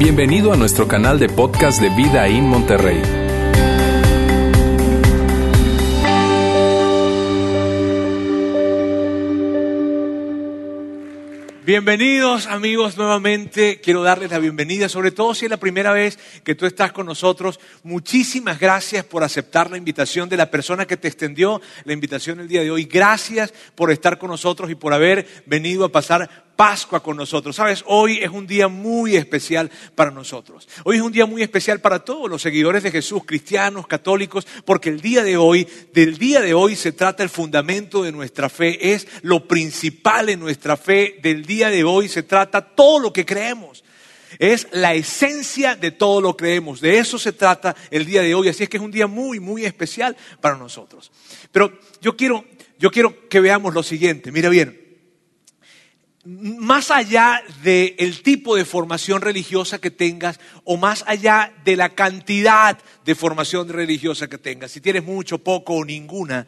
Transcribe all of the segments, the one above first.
Bienvenido a nuestro canal de podcast de Vida en Monterrey. Bienvenidos amigos nuevamente, quiero darles la bienvenida, sobre todo si es la primera vez que tú estás con nosotros. Muchísimas gracias por aceptar la invitación de la persona que te extendió la invitación el día de hoy. Gracias por estar con nosotros y por haber venido a pasar Pascua con nosotros. Sabes, hoy es un día muy especial para nosotros. Hoy es un día muy especial para todos los seguidores de Jesús, cristianos, católicos, porque el día de hoy, del día de hoy se trata el fundamento de nuestra fe, es lo principal en nuestra fe, del día de hoy se trata todo lo que creemos. Es la esencia de todo lo que creemos. De eso se trata el día de hoy. Así es que es un día muy, muy especial para nosotros. Pero yo quiero, yo quiero que veamos lo siguiente. Mira bien, más allá del tipo de formación religiosa que tengas o más allá de la cantidad de formación religiosa que tengas, si tienes mucho, poco o ninguna,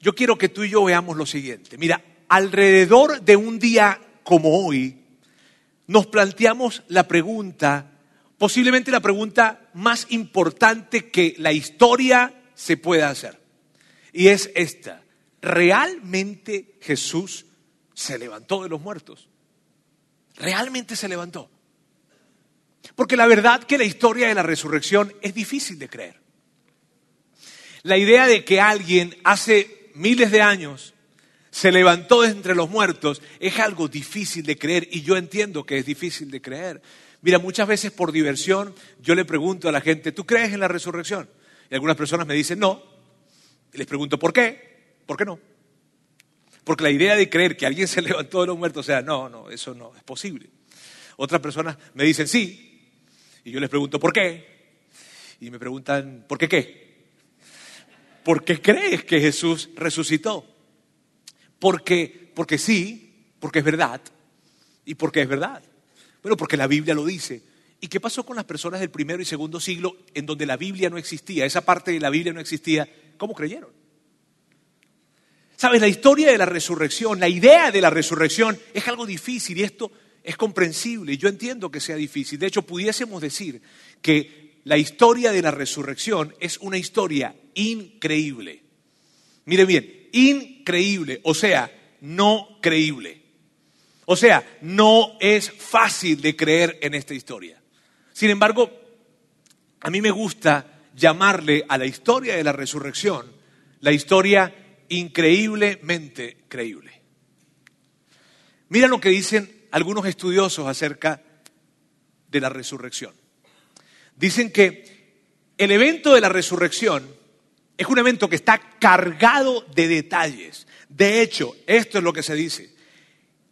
yo quiero que tú y yo veamos lo siguiente. Mira, alrededor de un día como hoy, nos planteamos la pregunta, posiblemente la pregunta más importante que la historia se pueda hacer. Y es esta, ¿realmente Jesús se levantó de los muertos. Realmente se levantó. Porque la verdad que la historia de la resurrección es difícil de creer. La idea de que alguien hace miles de años se levantó entre los muertos es algo difícil de creer y yo entiendo que es difícil de creer. Mira, muchas veces por diversión yo le pregunto a la gente, ¿tú crees en la resurrección? Y algunas personas me dicen, no. Y les pregunto, ¿por qué? ¿Por qué no? Porque la idea de creer que alguien se levantó de los muertos, o sea, no, no, eso no es posible. Otras personas me dicen sí, y yo les pregunto ¿por qué? Y me preguntan ¿por qué qué? ¿Por qué crees que Jesús resucitó? Porque, porque sí, porque es verdad, y porque es verdad. Bueno, porque la Biblia lo dice. ¿Y qué pasó con las personas del primero y segundo siglo en donde la Biblia no existía? Esa parte de la Biblia no existía. ¿Cómo creyeron? Sabes, la historia de la resurrección, la idea de la resurrección es algo difícil y esto es comprensible. Yo entiendo que sea difícil. De hecho, pudiésemos decir que la historia de la resurrección es una historia increíble. Mire bien, increíble, o sea, no creíble. O sea, no es fácil de creer en esta historia. Sin embargo, a mí me gusta llamarle a la historia de la resurrección la historia increíblemente creíble. Mira lo que dicen algunos estudiosos acerca de la resurrección. Dicen que el evento de la resurrección es un evento que está cargado de detalles. De hecho, esto es lo que se dice.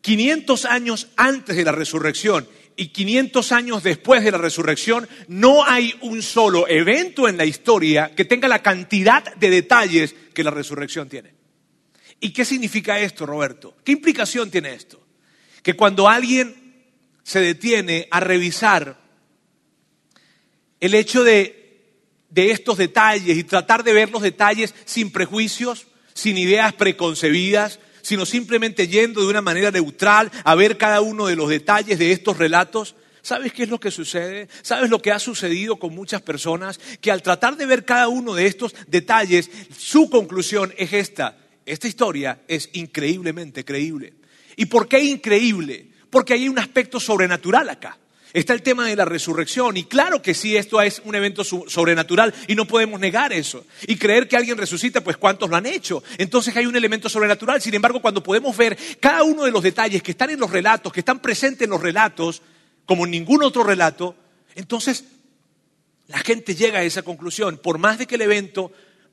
500 años antes de la resurrección y 500 años después de la resurrección, no hay un solo evento en la historia que tenga la cantidad de detalles que la resurrección tiene. ¿Y qué significa esto, Roberto? ¿Qué implicación tiene esto? Que cuando alguien se detiene a revisar el hecho de, de estos detalles y tratar de ver los detalles sin prejuicios, sin ideas preconcebidas, sino simplemente yendo de una manera neutral a ver cada uno de los detalles de estos relatos. ¿Sabes qué es lo que sucede? ¿Sabes lo que ha sucedido con muchas personas? Que al tratar de ver cada uno de estos detalles, su conclusión es esta. Esta historia es increíblemente creíble. ¿Y por qué increíble? Porque hay un aspecto sobrenatural acá. Está el tema de la resurrección y claro que sí, esto es un evento sobrenatural y no podemos negar eso. Y creer que alguien resucita, pues ¿cuántos lo han hecho? Entonces hay un elemento sobrenatural. Sin embargo, cuando podemos ver cada uno de los detalles que están en los relatos, que están presentes en los relatos, como en ningún otro relato, entonces la gente llega a esa conclusión. Por más de que el evento,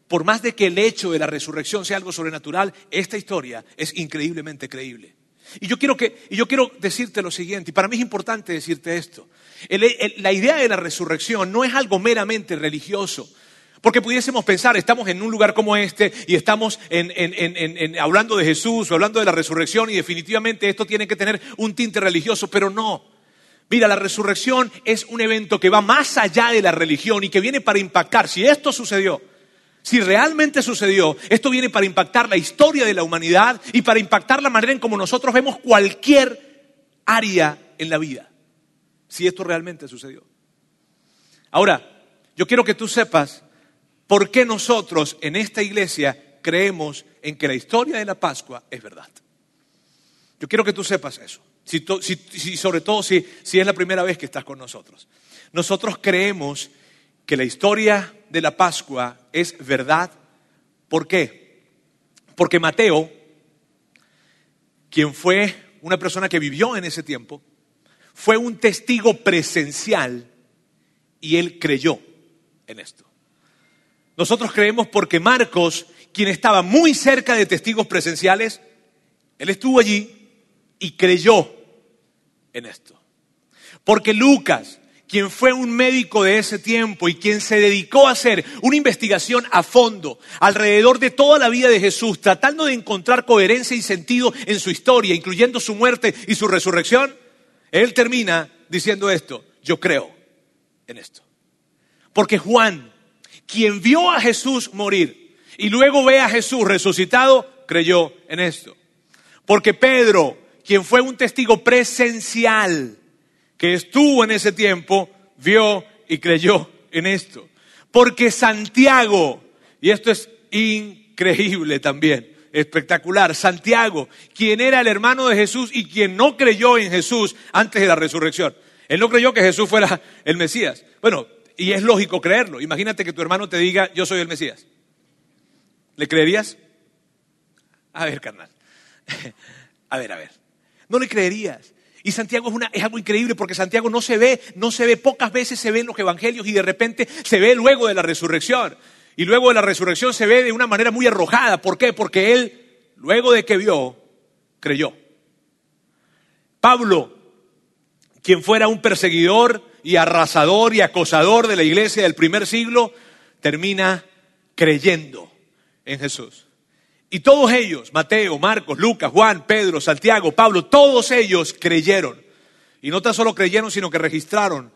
por más de que el hecho de la resurrección sea algo sobrenatural, esta historia es increíblemente creíble. Y yo quiero, que, y yo quiero decirte lo siguiente, y para mí es importante decirte esto. la idea de la resurrección no es algo meramente religioso. Porque pudiésemos pensar, estamos en un lugar como este y estamos hablando de Jesús o hablando de la resurrección y definitivamente esto tiene que tener un tinte religioso, pero no. Mira, la resurrección es un evento que va más allá de la religión y que viene para impactar. Si esto sucedió, si realmente sucedió, esto viene para impactar la historia de la humanidad y para impactar la manera en cómo nosotros vemos cualquier área en la vida. si esto realmente sucedió. Ahora, yo quiero que tú sepas por qué nosotros en esta iglesia creemos en que la historia de la Pascua es verdad. Yo quiero que tú sepas eso, si, sobre todo si, si es la primera vez que estás con nosotros. Nosotros creemos que la historia de la Pascua es verdad. ¿Por qué? Porque Mateo, quien fue una persona que vivió en ese tiempo, fue un testigo presencial y él creyó en esto. Nosotros creemos porque Marcos, quien estaba muy cerca de testigos presenciales, él estuvo allí y creyó en esto. Porque Lucas, quien fue un médico de ese tiempo y quien se dedicó a hacer una investigación a fondo alrededor de toda la vida de Jesús, tratando de encontrar coherencia y sentido en su historia, incluyendo su muerte y su resurrección, él termina diciendo esto, yo creo en esto. Porque Juan, quien vio a Jesús morir y luego ve a Jesús resucitado, creyó en esto. Porque Pedro, quien fue un testigo presencial, que estuvo en ese tiempo, vio y creyó en esto. Porque Santiago, y esto es increíble también, espectacular, Santiago, quien era el hermano de Jesús y quien no creyó en Jesús antes de la resurrección. Él no creyó que Jesús fuera el Mesías. Bueno, y es lógico creerlo. Imagínate que tu hermano te diga, yo soy el Mesías. ¿Le creerías? A ver, carnal. A ver, a ver. No le creerías. Y Santiago es, algo increíble porque Santiago no se ve, no se ve, pocas veces se ve en los evangelios y de repente se ve luego de la resurrección. Y luego de la resurrección se ve de una manera muy arrojada. ¿Por qué? Porque él, luego de que vio, creyó. Pablo, quien fuera un perseguidor y arrasador y acosador de la iglesia del primer siglo, termina creyendo en Jesús. Y todos ellos, Mateo, Marcos, Lucas, Juan, Pedro, Santiago, Pablo, todos ellos creyeron. Y no tan solo creyeron, sino que registraron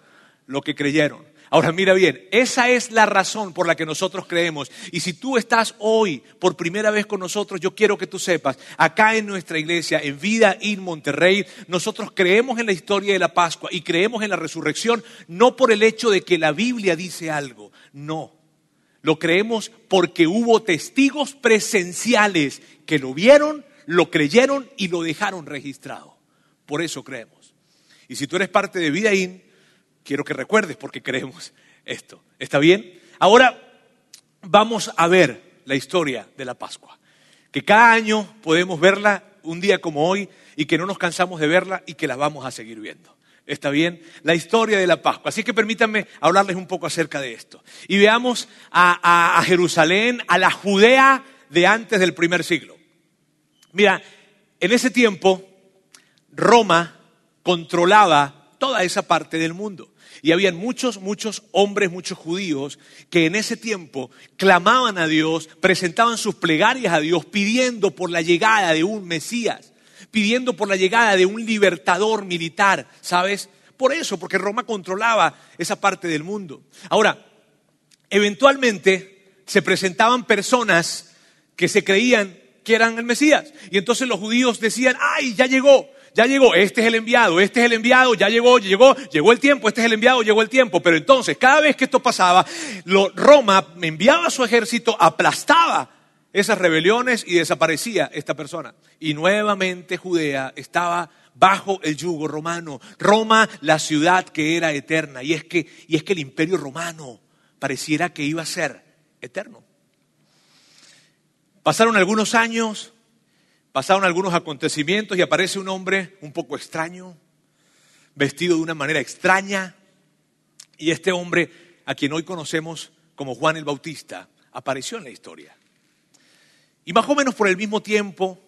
lo que creyeron. Ahora mira bien, esa es la razón por la que nosotros creemos. Y si tú estás hoy por primera vez con nosotros, yo quiero que tú sepas, acá en nuestra iglesia, en Vida in Monterrey, nosotros creemos en la historia de la Pascua y creemos en la resurrección, no por el hecho de que la Biblia dice algo, no. Lo creemos porque hubo testigos presenciales que lo vieron, lo creyeron y lo dejaron registrado. Por eso creemos. Y si tú eres parte de Vidaín, quiero que recuerdes porque creemos esto. ¿Está bien? Ahora vamos a ver la historia de la Pascua. Que cada año podemos verla un día como hoy y que no nos cansamos de verla y que la vamos a seguir viendo. ¿Está bien? La historia de la Pascua. Así que permítanme hablarles un poco acerca de esto. Y veamos a, Jerusalén, a la Judea de antes del primer siglo. Mira, en ese tiempo Roma controlaba toda esa parte del mundo. Y habían muchos, muchos hombres, muchos judíos que en ese tiempo clamaban a Dios, presentaban sus plegarias a Dios pidiendo por la llegada de un Mesías pidiendo por la llegada de un libertador militar, ¿sabes? Por eso, porque Roma controlaba esa parte del mundo. Ahora, eventualmente se presentaban personas que se creían que eran el Mesías. Y entonces los judíos decían, ay, ya llegó, ya llegó, este es el enviado, este es el enviado, ya llegó, llegó, llegó el tiempo, este es el enviado, llegó el tiempo. Pero entonces, cada vez que esto pasaba, Roma enviaba a su ejército, aplastaba esas rebeliones y desaparecía esta persona. Y nuevamente Judea estaba bajo el yugo romano. Roma, la ciudad que era eterna. Y es que, y es que el imperio romano pareciera que iba a ser eterno. Pasaron algunos años, pasaron algunos acontecimientos y aparece un hombre un poco extraño, vestido de una manera extraña. Y este hombre, a quien hoy conocemos como Juan el Bautista, apareció en la historia. Y más o menos por el mismo tiempo,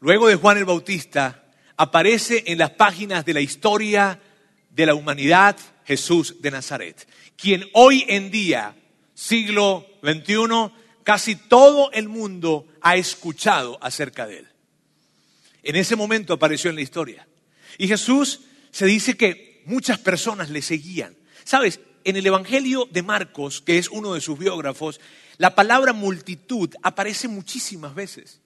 luego de Juan el Bautista, aparece en las páginas de la historia de la humanidad Jesús de Nazaret, quien hoy en día, siglo XXI, casi todo el mundo ha escuchado acerca de él. En ese momento apareció en la historia. Y Jesús se dice que muchas personas le seguían. Sabes, en el Evangelio de Marcos, que es uno de sus biógrafos, la palabra multitud aparece muchísimas veces.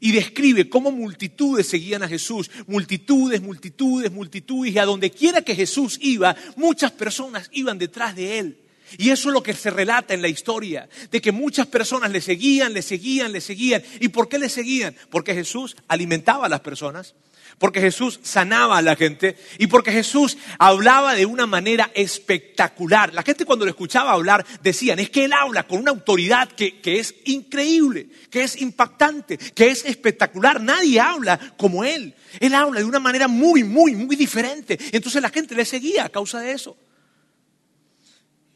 Y describe cómo multitudes seguían a Jesús, multitudes, multitudes, multitudes, y a donde quiera que Jesús iba, muchas personas iban detrás de él. Y eso es lo que se relata en la historia, de que muchas personas le seguían, le seguían, le seguían. ¿Y por qué le seguían? Porque Jesús alimentaba a las personas, porque Jesús sanaba a la gente y porque Jesús hablaba de una manera espectacular. La gente cuando lo escuchaba hablar decían, es que Él habla con una autoridad que, que es increíble, que es impactante, que es espectacular. Nadie habla como Él. Él habla de una manera muy, muy, muy diferente. Entonces la gente le seguía a causa de eso.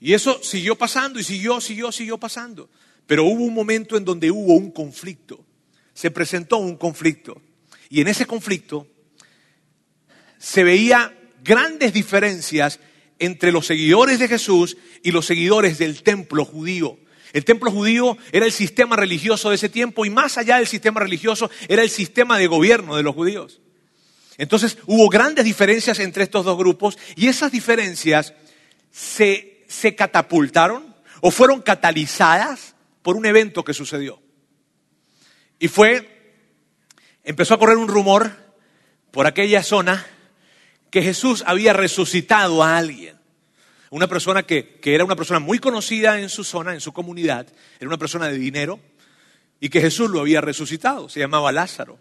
Y eso siguió pasando y siguió, siguió, siguió pasando. Pero hubo un momento en donde hubo un conflicto. Se presentó un conflicto. Y en ese conflicto se veía grandes diferencias entre los seguidores de Jesús y los seguidores del templo judío. El templo judío era el sistema religioso de ese tiempo y más allá del sistema religioso era el sistema de gobierno de los judíos. Entonces hubo grandes diferencias entre estos dos grupos y esas diferencias se se catapultaron o fueron catalizadas por un evento que sucedió. Y fue, empezó a correr un rumor por aquella zona que Jesús había resucitado a alguien. Una persona que, que, era una persona muy conocida en su zona, en su comunidad, era una persona de dinero, y que Jesús lo había resucitado, se llamaba Lázaro.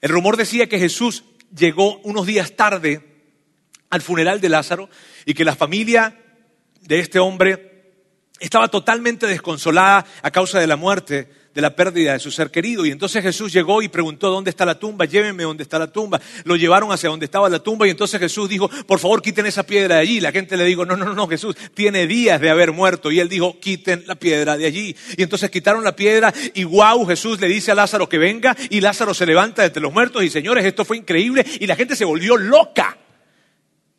El rumor decía que Jesús llegó unos días tarde al funeral de Lázaro y que la familia de este hombre estaba totalmente desconsolada a causa de la muerte, de la pérdida de su ser querido. Y entonces Jesús llegó y preguntó, ¿dónde está la tumba? Llévenme dónde está la tumba. Lo llevaron hacia donde estaba la tumba y entonces Jesús dijo, por favor quiten esa piedra de allí. La gente le dijo, no, no, no, Jesús tiene días de haber muerto. Y él dijo, quiten la piedra de allí. Y entonces quitaron la piedra y wow, Jesús le dice a Lázaro que venga y Lázaro se levanta entre los muertos y señores, esto fue increíble y la gente se volvió loca,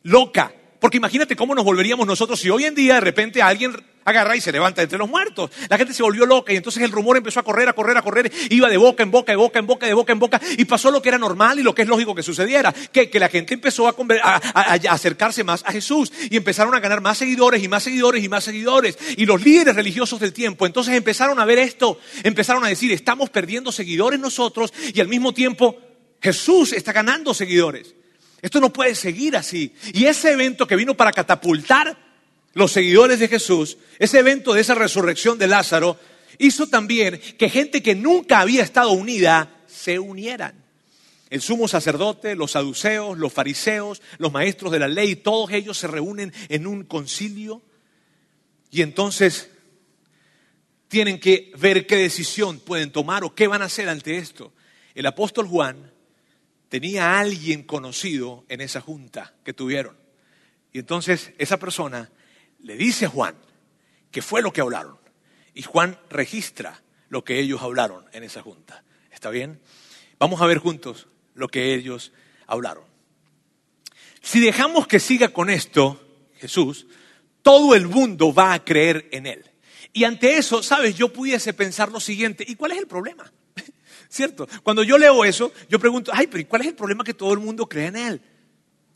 loca. Porque imagínate cómo nos volveríamos nosotros si hoy en día de repente alguien agarra y se levanta entre los muertos. La gente se volvió loca y entonces el rumor empezó a correr, a correr, a correr, iba de boca en boca, de boca en boca, de boca en boca, y pasó lo que era normal y lo que es lógico que sucediera, que, la gente empezó a, a, acercarse más a Jesús y empezaron a ganar más seguidores y más seguidores y más seguidores. Y los líderes religiosos del tiempo entonces empezaron a ver esto, empezaron a decir, estamos perdiendo seguidores nosotros y al mismo tiempo Jesús está ganando seguidores. Esto no puede seguir así. Y ese evento que vino para catapultar los seguidores de Jesús, ese evento de esa resurrección de Lázaro, hizo también que gente que nunca había estado unida se unieran. El sumo sacerdote, los saduceos, los fariseos, los maestros de la ley, todos ellos se reúnen en un concilio y entonces tienen que ver qué decisión pueden tomar o qué van a hacer ante esto. El apóstol Juan tenía alguien conocido en esa junta que tuvieron. Y entonces esa persona le dice a Juan que fue lo que hablaron. Y Juan registra lo que ellos hablaron en esa junta. ¿Está bien? Vamos a ver juntos lo que ellos hablaron. Si dejamos que siga con esto, Jesús, todo el mundo va a creer en él. Y ante eso, sabes, yo pudiese pensar lo siguiente, ¿y cuál es el problema? ¿Cierto? Cuando yo leo eso, yo pregunto, ay, pero ¿cuál es el problema que todo el mundo cree en Él?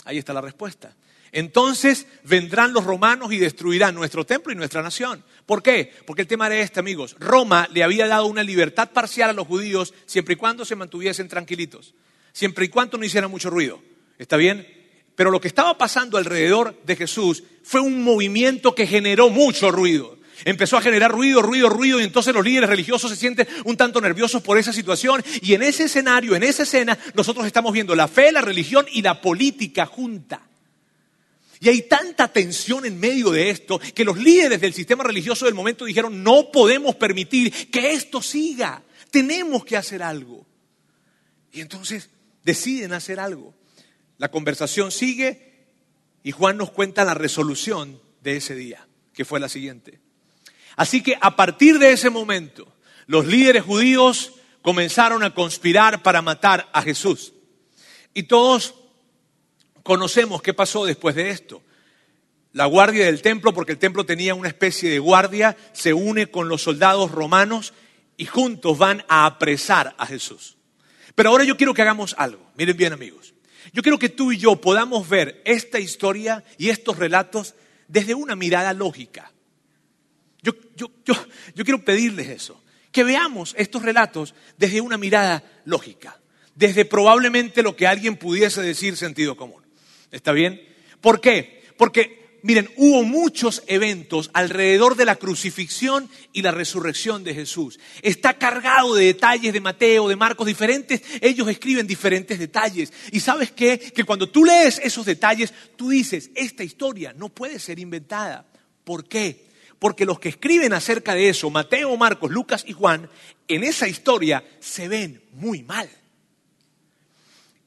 Ahí está la respuesta. Entonces vendrán los romanos y destruirán nuestro templo y nuestra nación. ¿Por qué? Porque el tema era este, amigos. Roma le había dado una libertad parcial a los judíos siempre y cuando se mantuviesen tranquilitos, siempre y cuando no hicieran mucho ruido. ¿Está bien? Pero lo que estaba pasando alrededor de Jesús fue un movimiento que generó mucho ruido. Empezó a generar ruido, ruido, ruido y entonces los líderes religiosos se sienten un tanto nerviosos por esa situación y en ese escenario, en esa escena, nosotros estamos viendo la fe, la religión y la política junta. Y hay tanta tensión en medio de esto que los líderes del sistema religioso del momento dijeron, no podemos permitir que esto siga, tenemos que hacer algo. Y entonces deciden hacer algo. La conversación sigue y Juan nos cuenta la resolución de ese día, que fue la siguiente. Así que a partir de ese momento, los líderes judíos comenzaron a conspirar para matar a Jesús. Y todos conocemos qué pasó después de esto. La guardia del templo, porque el templo tenía una especie de guardia, se une con los soldados romanos y juntos van a apresar a Jesús. Pero ahora yo quiero que hagamos algo. Miren bien amigos. Yo quiero que tú y yo podamos ver esta historia y estos relatos desde una mirada lógica. Yo, quiero pedirles eso, que veamos estos relatos desde una mirada lógica, desde probablemente lo que alguien pudiese decir sentido común. ¿Está bien? ¿Por qué? Porque, miren, hubo muchos eventos alrededor de la crucifixión y la resurrección de Jesús. Está cargado de detalles de Mateo, de Marcos diferentes. Ellos escriben diferentes detalles. Y sabes qué? Que cuando tú lees esos detalles, tú dices, esta historia no puede ser inventada. ¿Por qué? Porque los que escriben acerca de eso, Mateo, Marcos, Lucas y Juan, en esa historia se ven muy mal.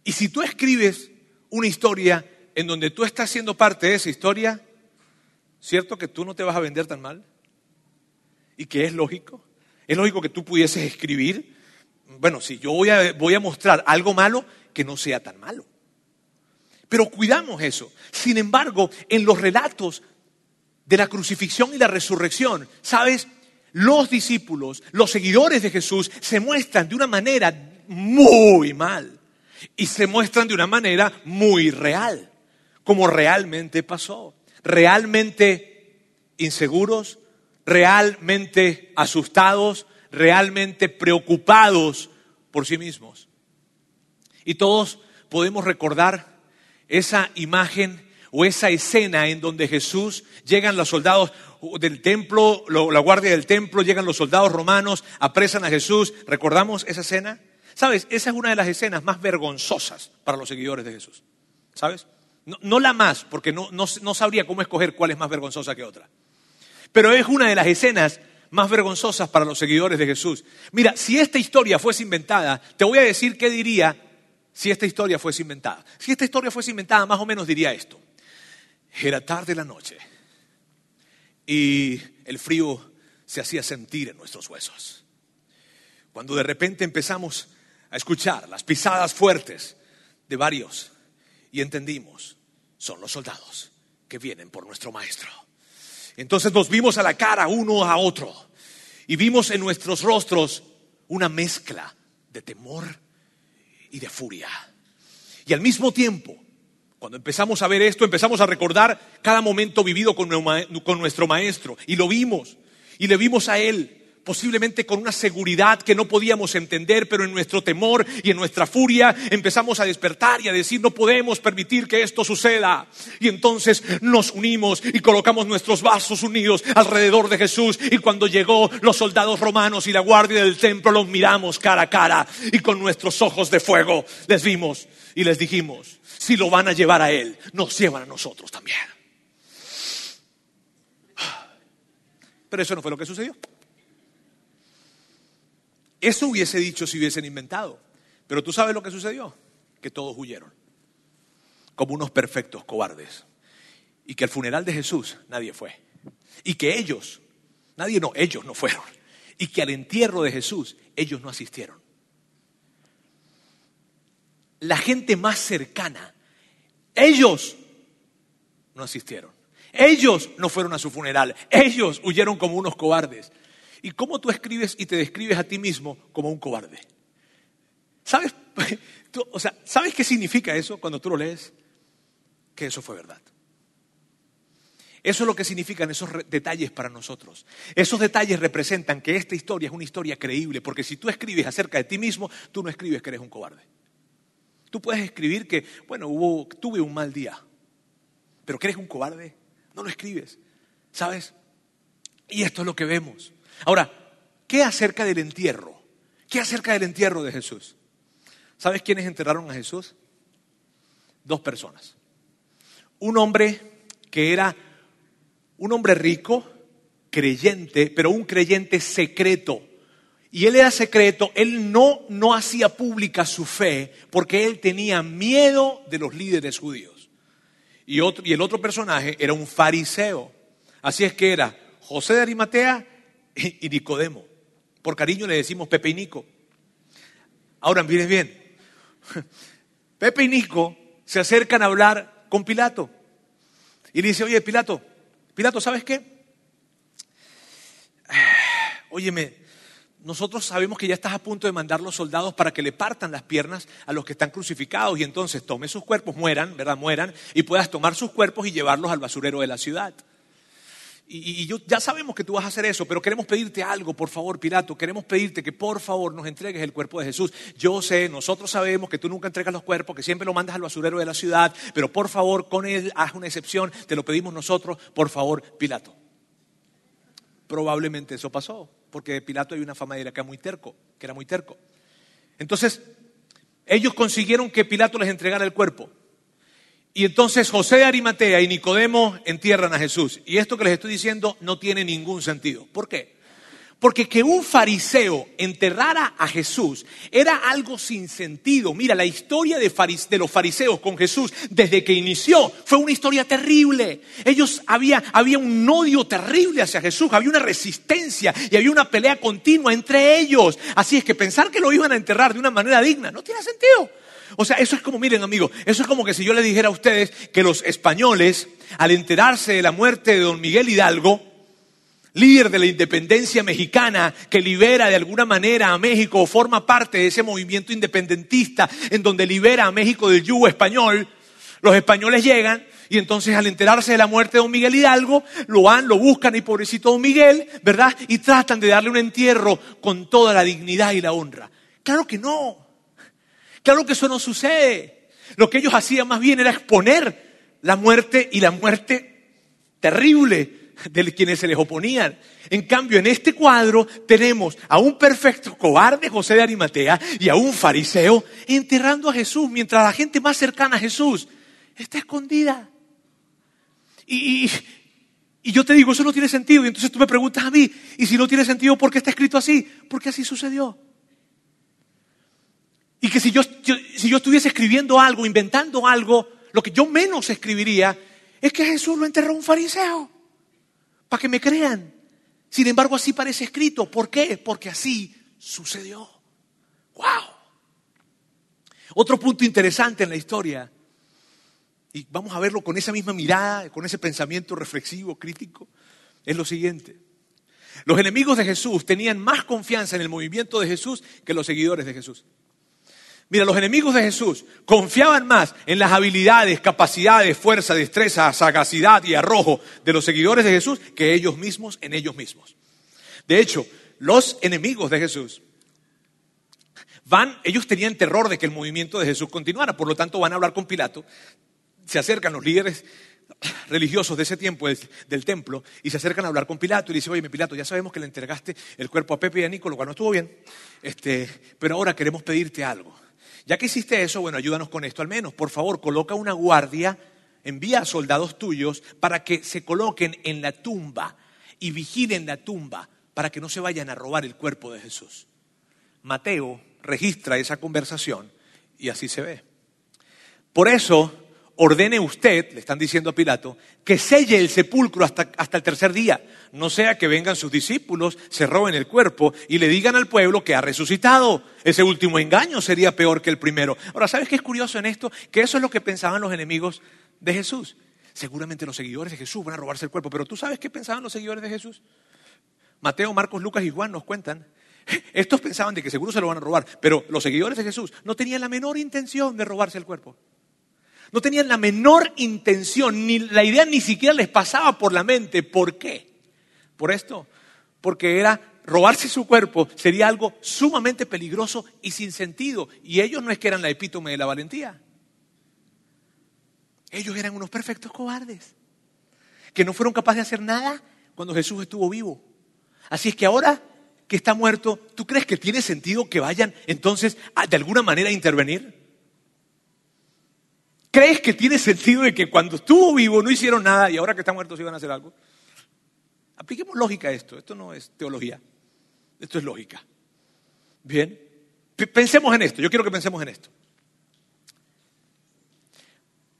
Y si tú escribes una historia en donde tú estás siendo parte de esa historia, ¿cierto que tú no te vas a vender tan mal? ¿Y que es lógico? ¿Es lógico que tú pudieses escribir? Bueno, si yo voy a, voy a mostrar algo malo, que no sea tan malo. Pero cuidamos eso. Sin embargo, en los relatos de la crucifixión y la resurrección, ¿sabes? Los discípulos, los seguidores de Jesús, se muestran de una manera muy mal y se muestran de una manera muy real, como realmente pasó. Realmente inseguros, realmente asustados, realmente preocupados por sí mismos. Y todos podemos recordar esa imagen o esa escena en donde Jesús llegan los soldados del templo, la guardia del templo, llegan los soldados romanos, apresan a Jesús. ¿Recordamos esa escena? ¿Sabes? Esa es una de las escenas más vergonzosas para los seguidores de Jesús. ¿Sabes? No, la más, porque no, no, sabría cómo escoger cuál es más vergonzosa que otra. Pero es una de las escenas más vergonzosas para los seguidores de Jesús. Mira, si esta historia fuese inventada, te voy a decir qué diría si esta historia fuese inventada. Si esta historia fuese inventada, más o menos diría esto. Era tarde la noche y el frío se hacía sentir en nuestros huesos. Cuando de repente empezamos a escuchar las pisadas fuertes de varios y entendimos, son los soldados que vienen por nuestro maestro. Entonces nos vimos a la cara uno a otro y vimos en nuestros rostros una mezcla de temor y de furia. Y al mismo tiempo cuando empezamos a ver esto, empezamos a recordar cada momento vivido con, nuestro maestro. Y lo vimos. Y le vimos a él posiblemente con una seguridad que no podíamos entender, pero en nuestro temor y en nuestra furia empezamos a despertar y a decir, no podemos permitir que esto suceda. Y entonces nos unimos y colocamos nuestros vasos unidos alrededor de Jesús. Y cuando llegó los soldados romanos y la guardia del templo, los miramos cara a cara y con nuestros ojos de fuego les vimos y les dijimos, si lo van a llevar a Él, nos llevan a nosotros también. Pero eso no fue lo que sucedió. Eso hubiese dicho si hubiesen inventado. Pero tú sabes lo que sucedió, que todos huyeron, como unos perfectos cobardes. Y que al funeral de Jesús nadie fue. Y que ellos, nadie no, ellos no fueron. Y que al entierro de Jesús ellos no asistieron. La gente más cercana ellos no asistieron. Ellos no fueron a su funeral. Ellos huyeron como unos cobardes. ¿Y cómo tú escribes y te describes a ti mismo como un cobarde? ¿Sabes? o sea, ¿sabes qué significa eso cuando tú lo lees? Que eso fue verdad. Eso es lo que significan esos detalles para nosotros. Esos detalles representan que esta historia es una historia creíble, porque si tú escribes acerca de ti mismo, tú no escribes que eres un cobarde. Tú puedes escribir que, bueno, hubo, tuve un mal día, pero que eres un cobarde, no lo escribes, ¿sabes? Y esto es lo que vemos. Ahora, ¿qué acerca del entierro? ¿Qué acerca del entierro de Jesús? ¿Sabes quiénes enterraron a Jesús? Dos personas. Un hombre que era un hombre rico, creyente, pero un creyente secreto y él era secreto, él no, no hacía pública su fe porque él tenía miedo de los líderes judíos. Y, otro, y el otro personaje era un fariseo. Así es que era José de Arimatea y, Nicodemo. Por cariño le decimos Pepe y Nico. Ahora, miren bien. Pepe y Nico se acercan a hablar con Pilato. Y le dice, oye, Pilato, Pilato, ¿sabes qué? Óyeme, nosotros sabemos que ya estás a punto de mandar los soldados para que le partan las piernas a los que están crucificados y entonces tome sus cuerpos, mueran, ¿verdad? Mueran y puedas tomar sus cuerpos y llevarlos al basurero de la ciudad. Y, yo, ya sabemos que tú vas a hacer eso, pero queremos pedirte algo, por favor, Pilato. Queremos pedirte que por favor nos entregues el cuerpo de Jesús. Yo sé, nosotros sabemos que tú nunca entregas los cuerpos, que siempre lo mandas al basurero de la ciudad, pero por favor, con él haz una excepción, te lo pedimos nosotros, por favor, Pilato. Probablemente eso pasó, porque Pilato hay una fama de que era muy terco, que era muy terco. Entonces, ellos consiguieron que Pilato les entregara el cuerpo. Y entonces José de Arimatea y Nicodemo entierran a Jesús. Y esto que les estoy diciendo no tiene ningún sentido. ¿Por qué? Porque que un fariseo enterrara a Jesús era algo sin sentido. Mira, la historia de, los fariseos con Jesús desde que inició fue una historia terrible. Ellos había, había un odio terrible hacia Jesús, había una resistencia y había una pelea continua entre ellos. Así es que pensar que lo iban a enterrar de una manera digna no tiene sentido. O sea, eso es como, miren amigos, eso es como que si yo le dijera a ustedes que los españoles, al enterarse de la muerte de don Miguel Hidalgo, líder de la independencia mexicana que libera de alguna manera a México o forma parte de ese movimiento independentista en donde libera a México del yugo español, los españoles llegan y entonces al enterarse de la muerte de don Miguel Hidalgo, lo van, lo buscan y pobrecito don Miguel, ¿verdad? Y tratan de darle un entierro con toda la dignidad y la honra. Claro que no. Claro que eso no sucede. Lo que ellos hacían más bien era exponer la muerte y la muerte terrible de quienes se les oponían. En cambio, en este cuadro tenemos a un perfecto cobarde, José de Arimatea, y a un fariseo enterrando a Jesús, mientras la gente más cercana a Jesús está escondida. Y, yo te digo, eso no tiene sentido. Y entonces tú me preguntas a mí, y si no tiene sentido, ¿por qué está escrito así? Porque así sucedió. Y que si yo, si yo estuviese escribiendo algo, inventando algo, lo que yo menos escribiría es que Jesús lo enterró un fariseo. Para que me crean. Sin embargo, así parece escrito. ¿Por qué? Porque así sucedió. ¡Wow! Otro punto interesante en la historia, y vamos a verlo con esa misma mirada, con ese pensamiento reflexivo, crítico, es lo siguiente. Los enemigos de Jesús tenían más confianza en el movimiento de Jesús que los seguidores de Jesús. Mira, los enemigos de Jesús confiaban más en las habilidades, capacidades, fuerza, destreza, sagacidad y arrojo de los seguidores de Jesús que ellos mismos en ellos mismos. De hecho, los enemigos de Jesús van, ellos tenían terror de que el movimiento de Jesús continuara, por lo tanto van a hablar con Pilato, se acercan los líderes religiosos de ese tiempo del, templo y se acercan a hablar con Pilato y dicen, oye, Pilato, ya sabemos que le entregaste el cuerpo a Pepe y a Nico, lo cual no estuvo bien, este, pero ahora queremos pedirte algo. Ya que hiciste eso, bueno, ayúdanos con esto al menos. Por favor, coloca una guardia, envía a soldados tuyos para que se coloquen en la tumba y vigilen la tumba para que no se vayan a robar el cuerpo de Jesús. Mateo registra esa conversación y así se ve. Por eso ordene usted, le están diciendo a Pilato, que selle el sepulcro hasta, hasta, el tercer día. No sea que vengan sus discípulos, se roben el cuerpo y le digan al pueblo que ha resucitado. Ese último engaño sería peor que el primero. Ahora, ¿sabes qué es curioso en esto? Que eso es lo que pensaban los enemigos de Jesús. Seguramente los seguidores de Jesús van a robarse el cuerpo, pero ¿tú sabes qué pensaban los seguidores de Jesús? Mateo, Marcos, Lucas y Juan nos cuentan. Estos pensaban de que seguro se lo van a robar, pero los seguidores de Jesús no tenían la menor intención de robarse el cuerpo. No tenían la menor intención, ni la idea ni siquiera les pasaba por la mente. ¿Por qué? Por esto, porque era robarse su cuerpo sería algo sumamente peligroso y sin sentido. Y ellos no es que eran la epítome de la valentía. Ellos eran unos perfectos cobardes, que no fueron capaces de hacer nada cuando Jesús estuvo vivo. Así es que ahora que está muerto, ¿tú crees que tiene sentido que vayan entonces de alguna manera a intervenir? ¿Crees que tiene sentido de que cuando estuvo vivo no hicieron nada y ahora que está muerto sí van a hacer algo? Apliquemos lógica a esto. Esto no es teología. Esto es lógica. Bien. Pensemos en esto. Yo quiero que pensemos en esto.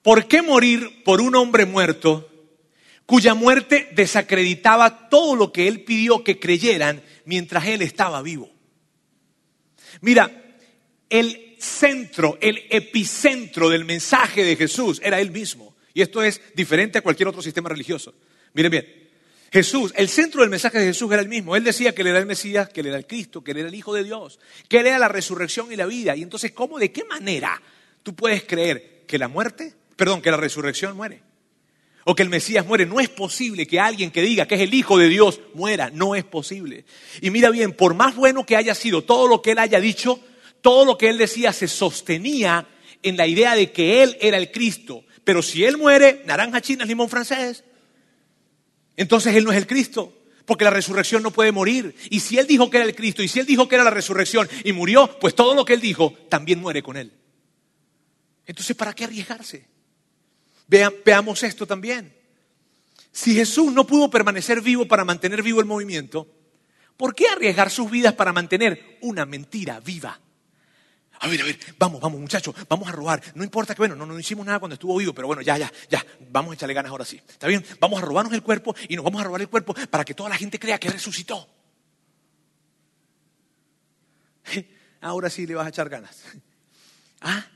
¿Por qué morir por un hombre muerto cuya muerte desacreditaba todo lo que él pidió que creyeran mientras él estaba vivo? Mira, el centro, el epicentro del mensaje de Jesús era Él mismo. Y esto es diferente a cualquier otro sistema religioso. Miren bien, Jesús, el centro del mensaje de Jesús era el mismo. Él decía que Él era el Mesías, que Él era el Cristo, que Él era el Hijo de Dios, que Él era la resurrección y la vida. Y entonces, ¿cómo, de qué manera tú puedes creer que la muerte, perdón, que la resurrección muere? o que el Mesías muere. No es posible que alguien que diga que es el Hijo de Dios muera. No es posible. Y mira bien, por más bueno que haya sido todo lo que él haya dicho, todo lo que él decía se sostenía en la idea de que él era el Cristo. Pero si él muere, naranja china, limón francés, entonces él no es el Cristo. Porque la resurrección no puede morir. Y si él dijo que era el Cristo, y si él dijo que era la resurrección y murió, pues todo lo que él dijo también muere con él. Entonces, ¿para qué arriesgarse? veamos esto también. Si Jesús no pudo permanecer vivo para mantener vivo el movimiento, ¿por qué arriesgar sus vidas para mantener una mentira viva? A ver, a ver, vamos, vamos, muchachos, vamos a robar. No importa que, bueno, no, no hicimos nada cuando estuvo vivo, pero bueno, ya, ya, ya, vamos a echarle ganas ahora sí. ¿Está bien? Vamos a robarnos el cuerpo y nos vamos a robar el cuerpo para que toda la gente crea que resucitó. Ahora sí le vas a echar ganas. Ah,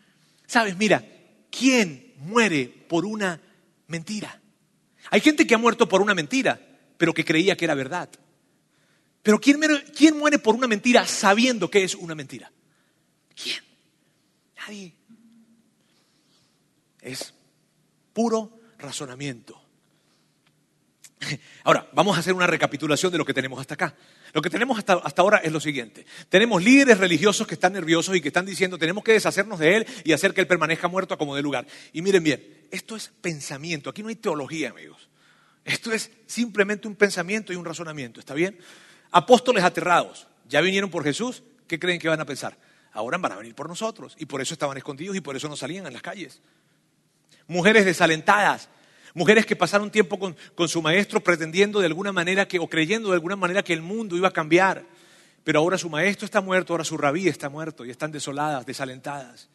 sabes, mira, ¿quién muere por una mentira? Hay gente que ha muerto por una mentira, pero que creía que era verdad. Pero ¿quién, quién muere por una mentira sabiendo que es una mentira? ¿Quién? Nadie. Es puro razonamiento. Ahora, vamos a hacer una recapitulación de lo que tenemos hasta acá. Lo que tenemos hasta, hasta, ahora es lo siguiente. Tenemos líderes religiosos que están nerviosos y que están diciendo tenemos que deshacernos de él y hacer que él permanezca muerto a como de lugar. Y miren bien, esto es pensamiento. Aquí no hay teología, amigos. Esto es simplemente un pensamiento y un razonamiento. ¿Está bien? Apóstoles aterrados. Ya vinieron por Jesús. ¿Qué creen que van a pensar? Ahora van a venir por nosotros. Y por eso estaban escondidos y por eso no salían en las calles. Mujeres desalentadas Mujeres que pasaron tiempo con, su maestro pretendiendo de alguna manera que, o creyendo de alguna manera que el mundo iba a cambiar. Pero ahora su maestro está muerto, ahora su rabí está muerto y están desoladas, desalentadas.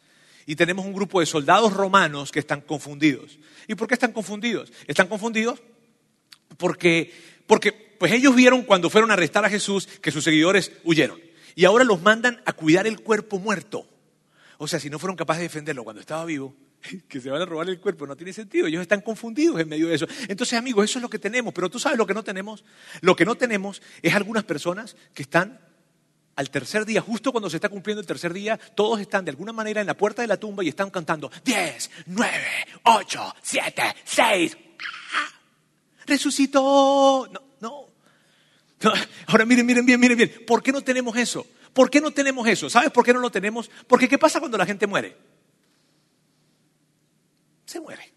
Y tenemos un grupo de soldados romanos que están confundidos. ¿Y por qué están confundidos? Están confundidos porque, porque pues ellos vieron cuando fueron a arrestar a Jesús que sus seguidores huyeron. Y ahora los mandan a cuidar el cuerpo muerto. O sea, si no fueron capaces de defenderlo cuando estaba vivo, que se van a robar el cuerpo, no tiene sentido. Ellos están confundidos en medio de eso. Entonces, amigos, eso es lo que tenemos. Pero tú sabes lo que no tenemos. Lo que no tenemos es algunas personas que están al tercer día, justo cuando se está cumpliendo el tercer día, todos están de alguna manera en la puerta de la tumba y están cantando 10, 9, 8, 7, 6. Resucitó. No, no. Ahora miren, miren bien, miren bien. ¿Por qué no tenemos eso? ¿Por qué no tenemos eso? ¿Sabes por qué no lo tenemos? Porque ¿qué pasa cuando la gente muere? se muere.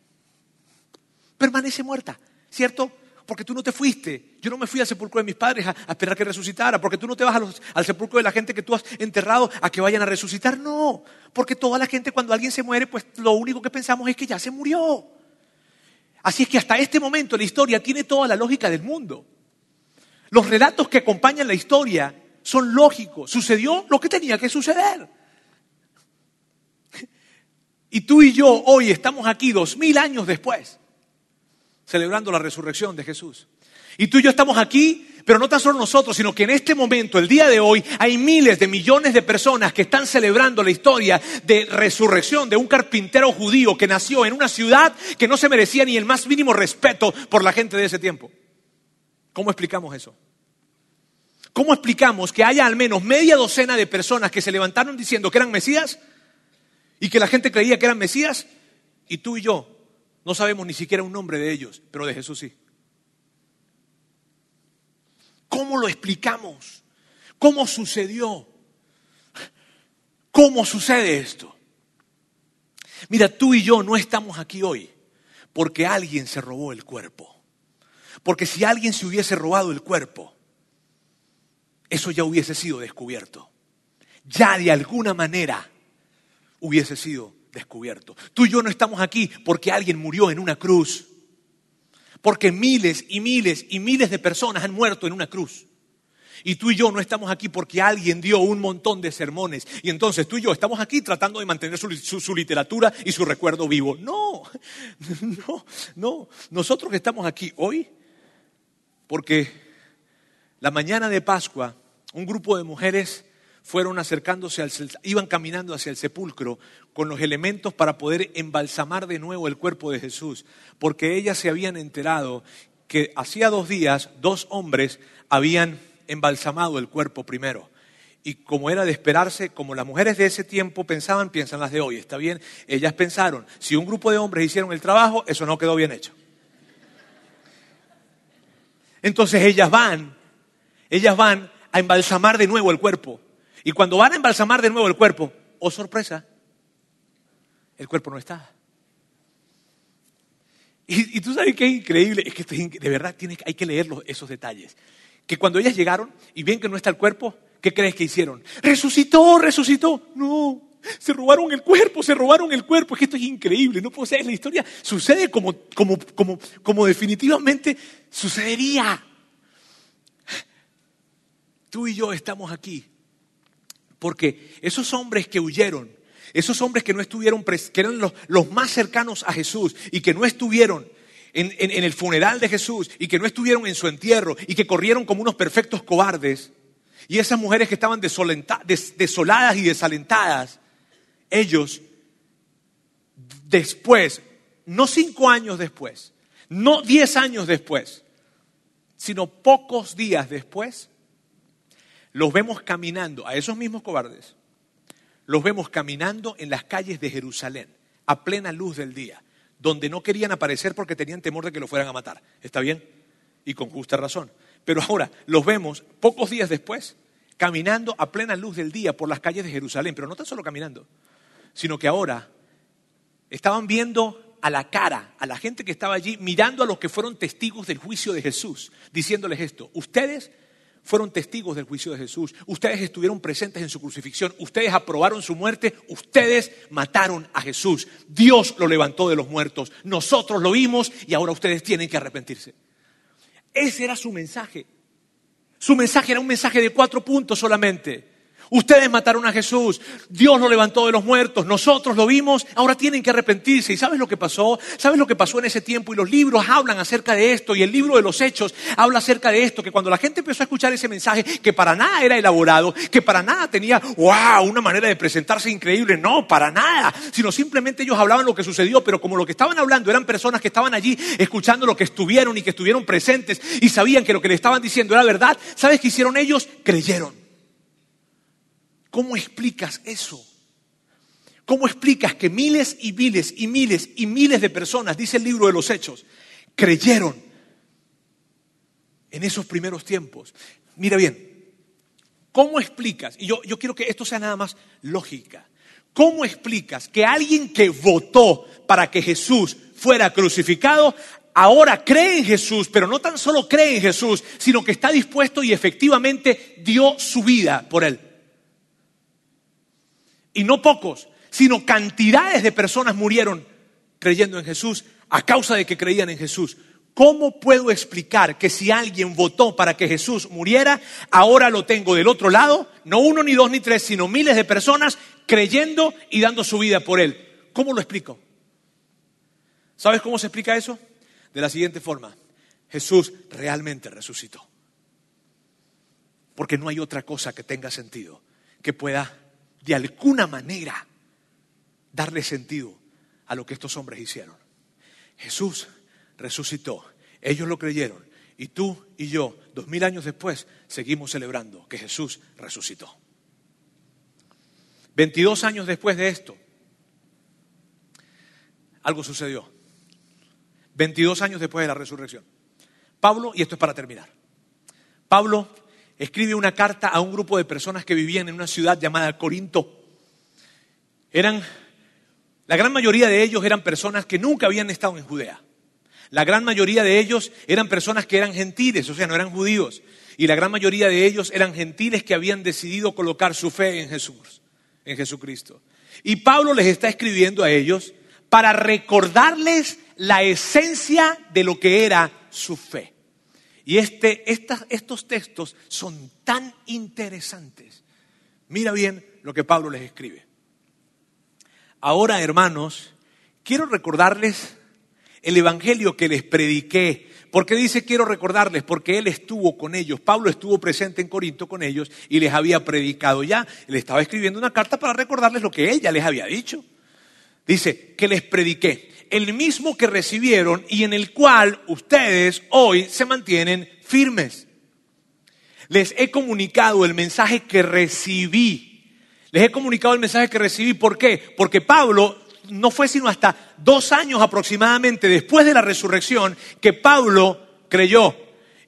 Permanece muerta, ¿cierto? Porque tú no te fuiste. Yo no me fui al sepulcro de mis padres a, esperar que resucitara. Porque tú no te vas al sepulcro de la gente que tú has enterrado a que vayan a resucitar. No. Porque toda la gente cuando alguien se muere, pues lo único que pensamos es que ya se murió. Así es que hasta este momento la historia tiene toda la lógica del mundo. Los relatos que acompañan la historia son lógicos. Sucedió lo que tenía que suceder. Y tú y yo hoy estamos aquí dos mil años después, celebrando la resurrección de Jesús. Y tú y yo estamos aquí, pero no tan solo nosotros, sino que en este momento, el día de hoy, hay miles de millones de personas que están celebrando la historia de resurrección de un carpintero judío que nació en una ciudad que no se merecía ni el más mínimo respeto por la gente de ese tiempo. ¿Cómo explicamos eso? ¿Cómo explicamos que haya al menos media docena de personas que se levantaron diciendo que eran Mesías y que la gente creía que eran Mesías y tú y yo no sabemos ni siquiera un nombre de ellos, pero de Jesús sí. ¿Cómo lo explicamos? ¿Cómo sucedió? ¿Cómo sucede esto? Mira, tú y yo no estamos aquí hoy porque alguien se robó el cuerpo. Porque si alguien se hubiese robado el cuerpo, eso ya hubiese sido descubierto. Ya de alguna manera hubiese sido descubierto. Tú y yo no estamos aquí porque alguien murió en una cruz. Porque miles y miles y miles de personas han muerto en una cruz. Y tú y yo no estamos aquí porque alguien dio un montón de sermones. Y entonces tú y yo estamos aquí tratando de mantener su, literatura y su recuerdo vivo. No, no, no. Nosotros estamos aquí hoy porque la mañana de Pascua un grupo de mujeres fueron acercándose, al, iban caminando hacia el sepulcro con los elementos para poder embalsamar de nuevo el cuerpo de Jesús, porque ellas se habían enterado que hacía dos días dos hombres habían embalsamado el cuerpo primero. Y como era de esperarse, como las mujeres de ese tiempo pensaban, piensan las de hoy, ¿está bien? Ellas pensaron, si un grupo de hombres hicieron el trabajo, eso no quedó bien hecho. Entonces ellas van, ellas van a embalsamar de nuevo el cuerpo. Y cuando van a embalsamar de nuevo el cuerpo, oh sorpresa, el cuerpo no está. Y, tú sabes qué increíble, es que de verdad hay que leer esos detalles. Que cuando ellas llegaron y ven que no está el cuerpo, ¿qué crees que hicieron? Resucitó, resucitó. No, se robaron el cuerpo, se robaron el cuerpo. Es que esto es increíble, no puedo ser, la historia sucede como, como, como, como definitivamente sucedería. Tú y yo estamos aquí porque esos hombres que huyeron, esos hombres que no estuvieron, que eran los, más cercanos a Jesús y que no estuvieron en, el funeral de Jesús y que no estuvieron en su entierro y que corrieron como unos perfectos cobardes, y esas mujeres que estaban desoladas y desalentadas, ellos después, no cinco años después, no diez años después, sino pocos días después, los vemos caminando, a esos mismos cobardes, los vemos caminando en las calles de Jerusalén, a plena luz del día, donde no querían aparecer porque tenían temor de que lo fueran a matar. ¿Está bien? Y con justa razón. Pero ahora los vemos pocos días después, caminando a plena luz del día por las calles de Jerusalén, pero no tan solo caminando, sino que ahora estaban viendo a la cara, a la gente que estaba allí, mirando a los que fueron testigos del juicio de Jesús, diciéndoles esto, ustedes fueron testigos del juicio de Jesús, ustedes estuvieron presentes en su crucifixión, ustedes aprobaron su muerte, ustedes mataron a Jesús, Dios lo levantó de los muertos, nosotros lo vimos y ahora ustedes tienen que arrepentirse. Ese era su mensaje. Su mensaje era un mensaje de cuatro puntos solamente. Ustedes mataron a Jesús, Dios lo levantó de los muertos, nosotros lo vimos, ahora tienen que arrepentirse. ¿Y sabes lo que pasó? ¿Sabes lo que pasó en ese tiempo? Y los libros hablan acerca de esto, y el libro de los Hechos habla acerca de esto, que cuando la gente empezó a escuchar ese mensaje, que para nada era elaborado, que para nada tenía, wow, una manera de presentarse increíble, no, para nada, sino simplemente ellos hablaban lo que sucedió, pero como lo que estaban hablando eran personas que estaban allí escuchando lo que estuvieron y que estuvieron presentes y sabían que lo que le estaban diciendo era verdad, ¿sabes qué hicieron ellos? Creyeron. ¿Cómo explicas eso? ¿Cómo explicas que miles y miles y miles y miles de personas, dice el libro de los Hechos, creyeron en esos primeros tiempos? Mira bien, ¿cómo explicas? Y yo, yo quiero que esto sea nada más lógica. ¿Cómo explicas que alguien que votó para que Jesús fuera crucificado ahora cree en Jesús, pero no tan solo cree en Jesús, sino que está dispuesto y efectivamente dio su vida por él? Y no pocos, sino cantidades de personas murieron creyendo en Jesús a causa de que creían en Jesús. ¿Cómo puedo explicar que si alguien votó para que Jesús muriera, ahora lo tengo del otro lado, no uno, ni dos, ni tres, sino miles de personas creyendo y dando su vida por él? ¿Cómo lo explico? ¿Sabes cómo se explica eso? De la siguiente forma. Jesús realmente resucitó. Porque no hay otra cosa que tenga sentido que pueda de alguna manera darle sentido a lo que estos hombres hicieron. Jesús resucitó, ellos lo creyeron y tú y yo, dos mil años después, seguimos celebrando que Jesús resucitó. Veintidós años después de esto, algo sucedió. Veintidós años después de la resurrección. Pablo, y esto es para terminar, Pablo escribe una carta a un grupo de personas que vivían en una ciudad llamada Corinto. Eran, la gran mayoría de ellos eran personas que nunca habían estado en Judea. La gran mayoría de ellos eran personas que eran gentiles, o sea, no eran judíos. Y la gran mayoría de ellos eran gentiles que habían decidido colocar su fe en Jesús, en Jesucristo. Y Pablo les está escribiendo a ellos para recordarles la esencia de lo que era su fe. Y este, estos textos son tan interesantes. Mira bien lo que Pablo les escribe. Ahora, hermanos, quiero recordarles el Evangelio que les prediqué. ¿Por qué dice quiero recordarles? Porque él estuvo con ellos. Pablo estuvo presente en Corinto con ellos y les había predicado ya. Le estaba escribiendo una carta para recordarles lo que él ya les había dicho. Dice que les prediqué el mismo que recibieron y en el cual ustedes hoy se mantienen firmes. Les he comunicado el mensaje que recibí. Les he comunicado el mensaje que recibí. ¿Por qué? Porque Pablo no fue sino hasta dos años aproximadamente después de la resurrección que Pablo creyó.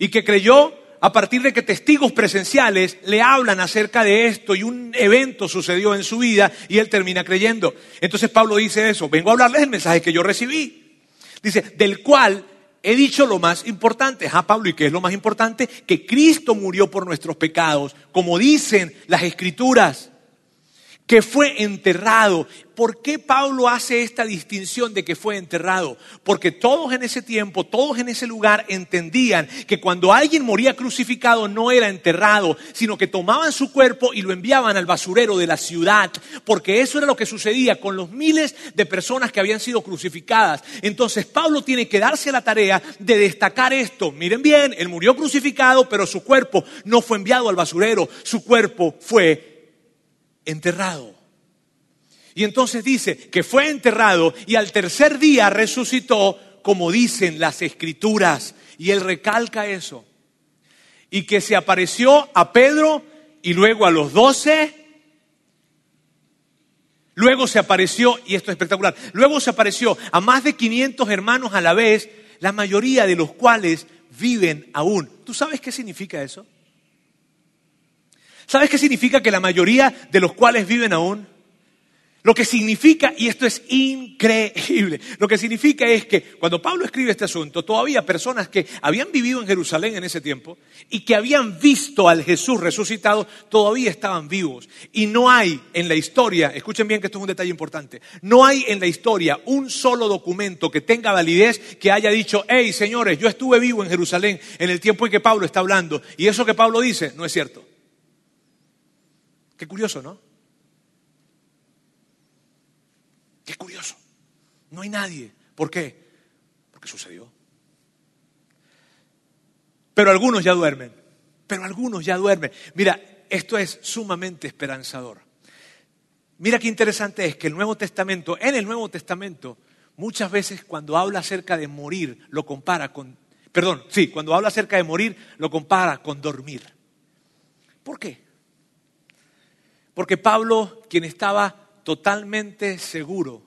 y que creyó a partir de que testigos presenciales le hablan acerca de esto y un evento sucedió en su vida y él termina creyendo. Entonces Pablo dice eso, vengo a hablarles del mensaje que yo recibí. Dice, del cual he dicho lo más importante. Ah, Pablo, ¿y qué es lo más importante? Que Cristo murió por nuestros pecados, como dicen las escrituras que fue enterrado. ¿Por qué Pablo hace esta distinción de que fue enterrado? Porque todos en ese tiempo, todos en ese lugar entendían que cuando alguien moría crucificado no era enterrado, sino que tomaban su cuerpo y lo enviaban al basurero de la ciudad, porque eso era lo que sucedía con los miles de personas que habían sido crucificadas. Entonces Pablo tiene que darse la tarea de destacar esto. Miren bien, él murió crucificado, pero su cuerpo no fue enviado al basurero, su cuerpo fue enterrado. Y entonces dice que fue enterrado y al tercer día resucitó, como dicen las escrituras. Y él recalca eso. Y que se apareció a Pedro y luego a los doce. Luego se apareció, y esto es espectacular, luego se apareció a más de 500 hermanos a la vez, la mayoría de los cuales viven aún. ¿Tú sabes qué significa eso? ¿Sabes qué significa que la mayoría de los cuales viven aún? Lo que significa, y esto es increíble, lo que significa es que cuando Pablo escribe este asunto, todavía personas que habían vivido en Jerusalén en ese tiempo y que habían visto al Jesús resucitado, todavía estaban vivos. Y no hay en la historia, escuchen bien que esto es un detalle importante, no hay en la historia un solo documento que tenga validez que haya dicho, hey señores, yo estuve vivo en Jerusalén en el tiempo en que Pablo está hablando. Y eso que Pablo dice no es cierto. Qué curioso, ¿no? Qué curioso. No hay nadie. ¿Por qué? Porque sucedió. Pero algunos ya duermen. Pero algunos ya duermen. Mira, esto es sumamente esperanzador. Mira qué interesante es que el Nuevo Testamento, en el Nuevo Testamento, muchas veces cuando habla acerca de morir, lo compara con, perdón, sí, cuando habla acerca de morir, lo compara con dormir. ¿Por qué? Porque Pablo, quien estaba totalmente seguro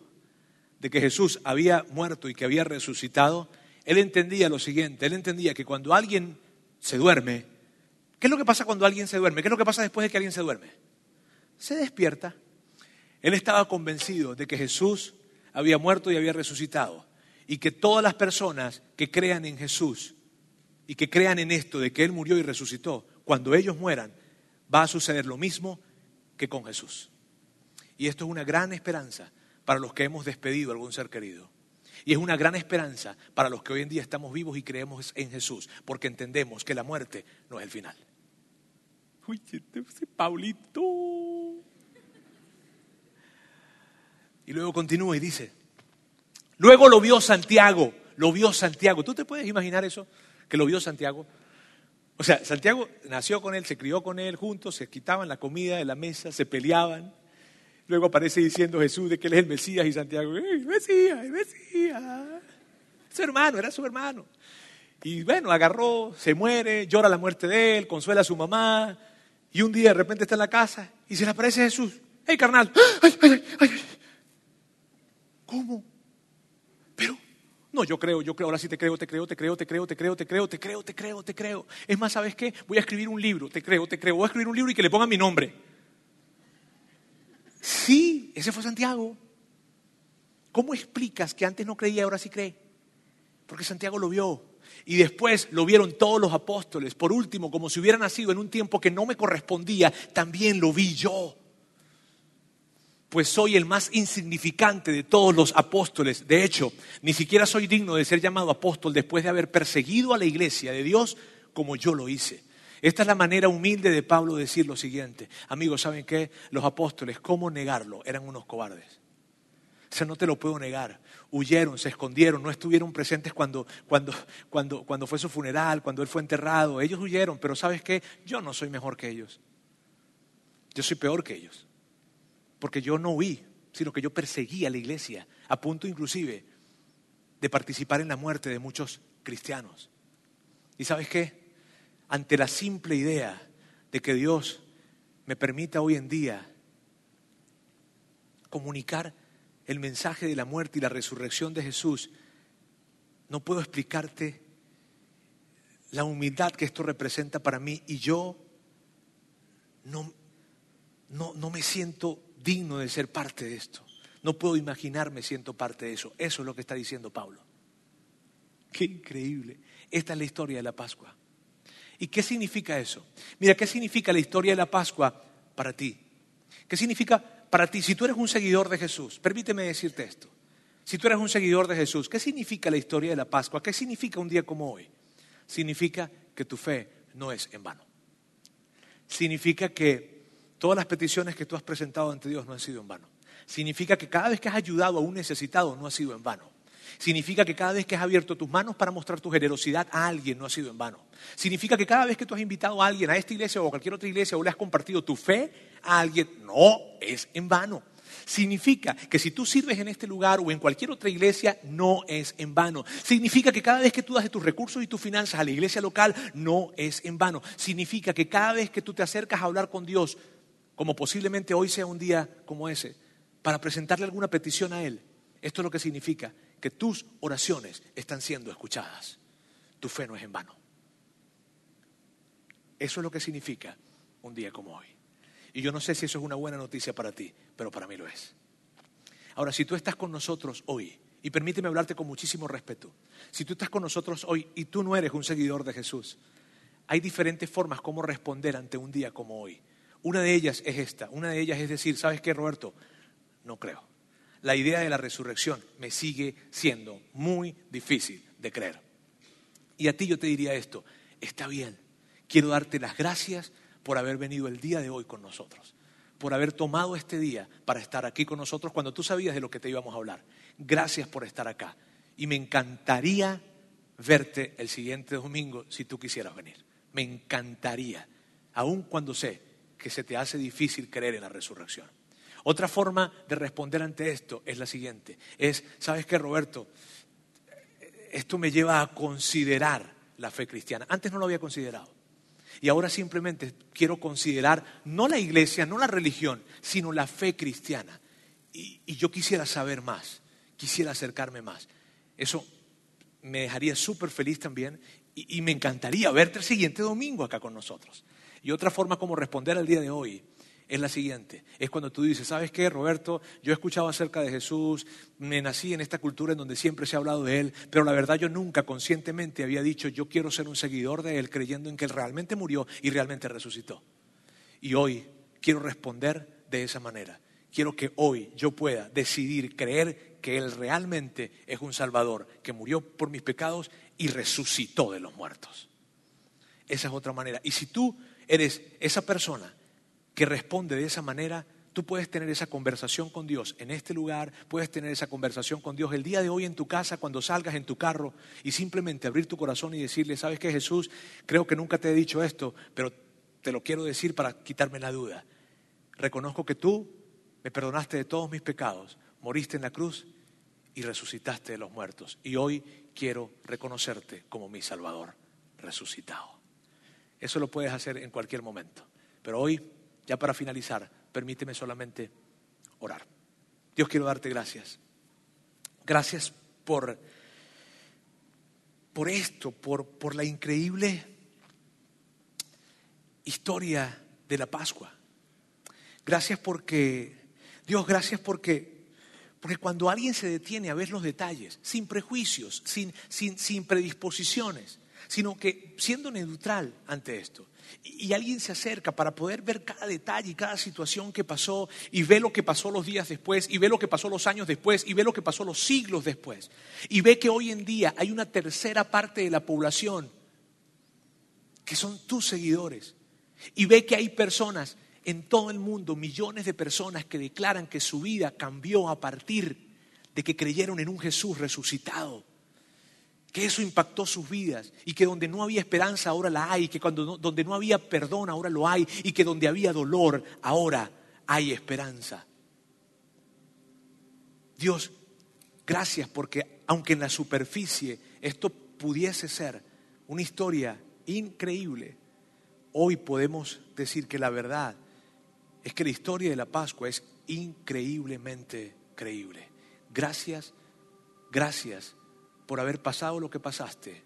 de que Jesús había muerto y que había resucitado, él entendía lo siguiente, él entendía que cuando alguien se duerme, ¿qué es lo que pasa cuando alguien se duerme? ¿Qué es lo que pasa después de que alguien se duerme? Se despierta. Él estaba convencido de que Jesús había muerto y había resucitado y que todas las personas que crean en Jesús y que crean en esto de que Él murió y resucitó, cuando ellos mueran, va a suceder lo mismo que con Jesús. Y esto es una gran esperanza para los que hemos despedido a algún ser querido. Y es una gran esperanza para los que hoy en día estamos vivos y creemos en Jesús, porque entendemos que la muerte no es el final. Uy, este Paulito. Y luego continúa y dice, luego lo vio Santiago, lo vio Santiago. ¿Tú te puedes imaginar eso? Que lo vio Santiago. O sea, Santiago nació con él, se crió con él juntos, se quitaban la comida de la mesa, se peleaban. Luego aparece diciendo Jesús de que él es el Mesías y Santiago, ¡el Mesías, el Mesías! Su hermano, era su hermano. Y bueno, agarró, se muere, llora la muerte de él, consuela a su mamá. Y un día de repente está en la casa y se le aparece Jesús. ¡Hey, carnal! ¡Ay, ay, ay! ¿Cómo? No, yo creo, yo creo, ahora sí te creo, te creo, te creo, te creo, te creo, te creo, te creo, te creo, te creo. Es más, ¿sabes qué? Voy a escribir un libro, te creo, te creo, voy a escribir un libro y que le pongan mi nombre. Sí, ese fue Santiago. ¿Cómo explicas que antes no creía y ahora sí cree? Porque Santiago lo vio. Y después lo vieron todos los apóstoles. Por último, como si hubiera nacido en un tiempo que no me correspondía, también lo vi yo pues soy el más insignificante de todos los apóstoles. De hecho, ni siquiera soy digno de ser llamado apóstol después de haber perseguido a la iglesia de Dios como yo lo hice. Esta es la manera humilde de Pablo de decir lo siguiente. Amigos, ¿saben qué? Los apóstoles, ¿cómo negarlo? Eran unos cobardes. O sea, no te lo puedo negar. Huyeron, se escondieron, no estuvieron presentes cuando, cuando, cuando, cuando fue su funeral, cuando él fue enterrado. Ellos huyeron, pero ¿sabes qué? Yo no soy mejor que ellos. Yo soy peor que ellos porque yo no huí, sino que yo perseguí a la iglesia, a punto inclusive de participar en la muerte de muchos cristianos. ¿Y sabes qué? Ante la simple idea de que Dios me permita hoy en día comunicar el mensaje de la muerte y la resurrección de Jesús, no puedo explicarte la humildad que esto representa para mí y yo no, no, no me siento digno de ser parte de esto. No puedo imaginarme siento parte de eso. Eso es lo que está diciendo Pablo. Qué increíble. Esta es la historia de la Pascua. ¿Y qué significa eso? Mira, ¿qué significa la historia de la Pascua para ti? ¿Qué significa para ti? Si tú eres un seguidor de Jesús, permíteme decirte esto. Si tú eres un seguidor de Jesús, ¿qué significa la historia de la Pascua? ¿Qué significa un día como hoy? Significa que tu fe no es en vano. Significa que todas las peticiones que tú has presentado ante Dios no han sido en vano. Significa que cada vez que has ayudado a un necesitado no ha sido en vano. Significa que cada vez que has abierto tus manos para mostrar tu generosidad a alguien no ha sido en vano. Significa que cada vez que tú has invitado a alguien a esta iglesia o a cualquier otra iglesia o le has compartido tu fe a alguien, no es en vano. Significa que si tú sirves en este lugar o en cualquier otra iglesia, no es en vano. Significa que cada vez que tú das tus recursos y tus finanzas a la iglesia local, no es en vano. Significa que cada vez que tú te acercas a hablar con Dios, como posiblemente hoy sea un día como ese, para presentarle alguna petición a Él, esto es lo que significa que tus oraciones están siendo escuchadas. Tu fe no es en vano. Eso es lo que significa un día como hoy. Y yo no sé si eso es una buena noticia para ti, pero para mí lo es. Ahora, si tú estás con nosotros hoy, y permíteme hablarte con muchísimo respeto, si tú estás con nosotros hoy y tú no eres un seguidor de Jesús, hay diferentes formas como responder ante un día como hoy. Una de ellas es esta, una de ellas es decir, ¿sabes qué, Roberto? No creo la idea de la resurrección me sigue siendo muy difícil de creer. Y a ti yo te diría esto, está bien, quiero darte las gracias por haber venido el día de hoy con nosotros, por haber tomado este día para estar aquí con nosotros cuando tú sabías de lo que te íbamos a hablar. Gracias por estar acá. Y me encantaría verte el siguiente domingo si tú quisieras venir. Me encantaría, aun cuando sé que se te hace difícil creer en la resurrección. Otra forma de responder ante esto es la siguiente. Es, ¿sabes qué, Roberto? Esto me lleva a considerar la fe cristiana. Antes no lo había considerado. Y ahora simplemente quiero considerar no la iglesia, no la religión, sino la fe cristiana. Y, yo quisiera saber más, quisiera acercarme más. Eso me dejaría súper feliz también y, y me encantaría verte el siguiente domingo acá con nosotros. Y otra forma como responder al día de hoy es la siguiente. Es cuando tú dices, ¿sabes qué, Roberto? Yo he escuchado acerca de Jesús, me nací en esta cultura en donde siempre se ha hablado de Él, pero la verdad yo nunca conscientemente había dicho, yo quiero ser un seguidor de Él, creyendo en que Él realmente murió y realmente resucitó. Y hoy quiero responder de esa manera. Quiero que hoy yo pueda decidir creer que Él realmente es un Salvador, que murió por mis pecados y resucitó de los muertos. Esa es otra manera. Y si tú eres esa persona que responde de esa manera, tú puedes tener esa conversación con Dios en este lugar, puedes tener esa conversación con Dios el día de hoy en tu casa, cuando salgas en tu carro y simplemente abrir tu corazón y decirle, ¿sabes qué Jesús? Creo que nunca te he dicho esto, pero te lo quiero decir para quitarme la duda. Reconozco que tú me perdonaste de todos mis pecados, moriste en la cruz y resucitaste de los muertos. Y hoy quiero reconocerte como mi Salvador resucitado. Eso lo puedes hacer en cualquier momento. Pero hoy ya para finalizar, permíteme solamente orar. Dios quiero darte gracias. Gracias por, por esto, por, por la increíble historia de la Pascua. Gracias porque, Dios, gracias porque, porque cuando alguien se detiene a ver los detalles, sin prejuicios, sin, sin, sin predisposiciones, sino que siendo neutral ante esto, y alguien se acerca para poder ver cada detalle y cada situación que pasó y ve lo que pasó los días después y ve lo que pasó los años después y ve lo que pasó los siglos después. Y ve que hoy en día hay una tercera parte de la población que son tus seguidores. Y ve que hay personas en todo el mundo, millones de personas que declaran que su vida cambió a partir de que creyeron en un Jesús resucitado que eso impactó sus vidas y que donde no había esperanza ahora la hay, que cuando donde no había perdón ahora lo hay y que donde había dolor ahora hay esperanza. Dios, gracias porque aunque en la superficie esto pudiese ser una historia increíble, hoy podemos decir que la verdad es que la historia de la Pascua es increíblemente creíble. Gracias, gracias por haber pasado lo que pasaste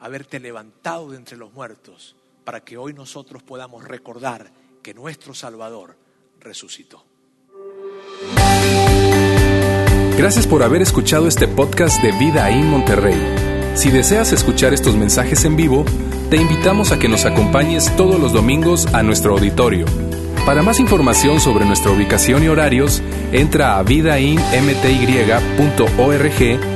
haberte levantado de entre los muertos para que hoy nosotros podamos recordar que nuestro Salvador resucitó. Gracias por haber escuchado este podcast de Vida en Monterrey. Si deseas escuchar estos mensajes en vivo, te invitamos a que nos acompañes todos los domingos a nuestro auditorio. Para más información sobre nuestra ubicación y horarios, entra a vidainmty.org